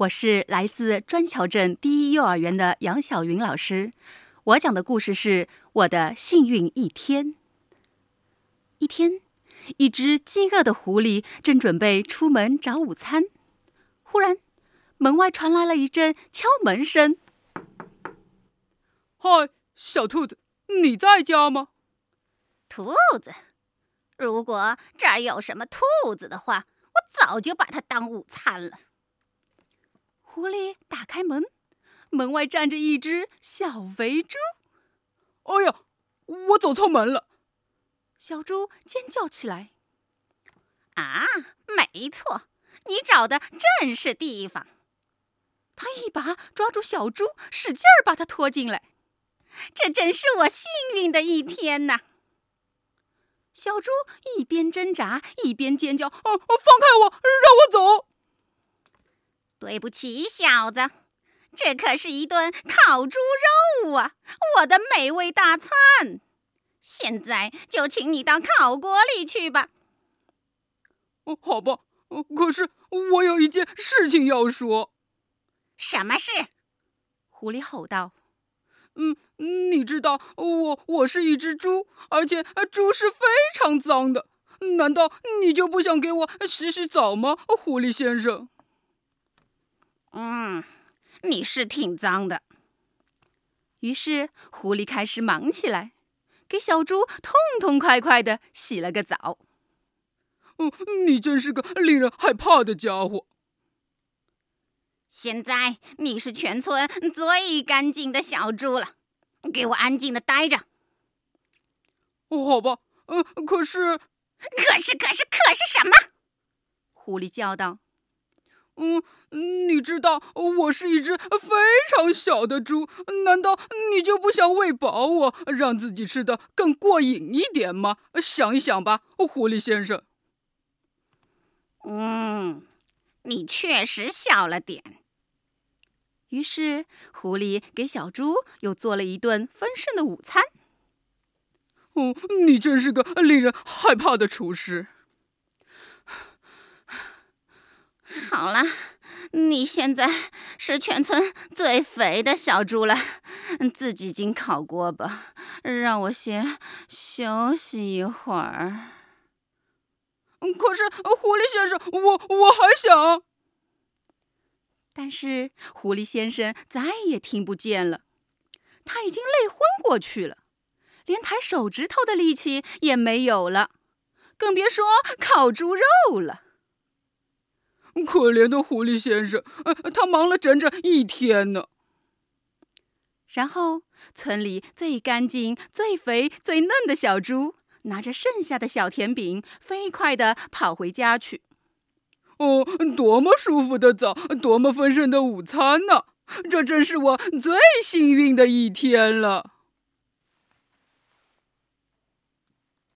我是来自砖桥镇第一幼儿园的杨晓云老师。我讲的故事是我的幸运一天。一天，一只饥饿的狐狸正准备出门找午餐，忽然，门外传来了一阵敲门声。“嗨，小兔子，你在家吗？”“兔子，如果这儿有什么兔子的话，我早就把它当午餐了。”狐狸打开门，门外站着一只小肥猪。哎呀，我走错门了！小猪尖叫起来。啊，没错，你找的正是地方。他一把抓住小猪，使劲儿把它拖进来。这真是我幸运的一天呐！小猪一边挣扎一边尖叫：“哦，放开我，让我走！”对不起，小子，这可是一顿烤猪肉啊，我的美味大餐。现在就请你到烤锅里去吧。哦，好吧，可是我有一件事情要说。什么事？狐狸吼道。嗯，你知道我我是一只猪，而且猪是非常脏的。难道你就不想给我洗洗澡吗，狐狸先生？嗯，你是挺脏的。于是狐狸开始忙起来，给小猪痛痛快快的洗了个澡。哦，你真是个令人害怕的家伙。现在你是全村最干净的小猪了，给我安静的待着。哦，好吧。呃，可是，可是，可是，可是什么？狐狸叫道。嗯，你知道我是一只非常小的猪，难道你就不想喂饱我，让自己吃的更过瘾一点吗？想一想吧，狐狸先生。嗯，你确实小了点。于是，狐狸给小猪又做了一顿丰盛的午餐。哦，你真是个令人害怕的厨师。好了，你现在是全村最肥的小猪了，自己进烤锅吧，让我先休息一会儿。可是，狐狸先生，我我还想……但是狐狸先生再也听不见了，他已经累昏过去了，连抬手指头的力气也没有了，更别说烤猪肉了。可怜的狐狸先生，呃他忙了整整一天呢。然后，村里最干净、最肥、最嫩的小猪拿着剩下的小甜饼，飞快地跑回家去。哦，多么舒服的早，多么丰盛的午餐呢！这真是我最幸运的一天了。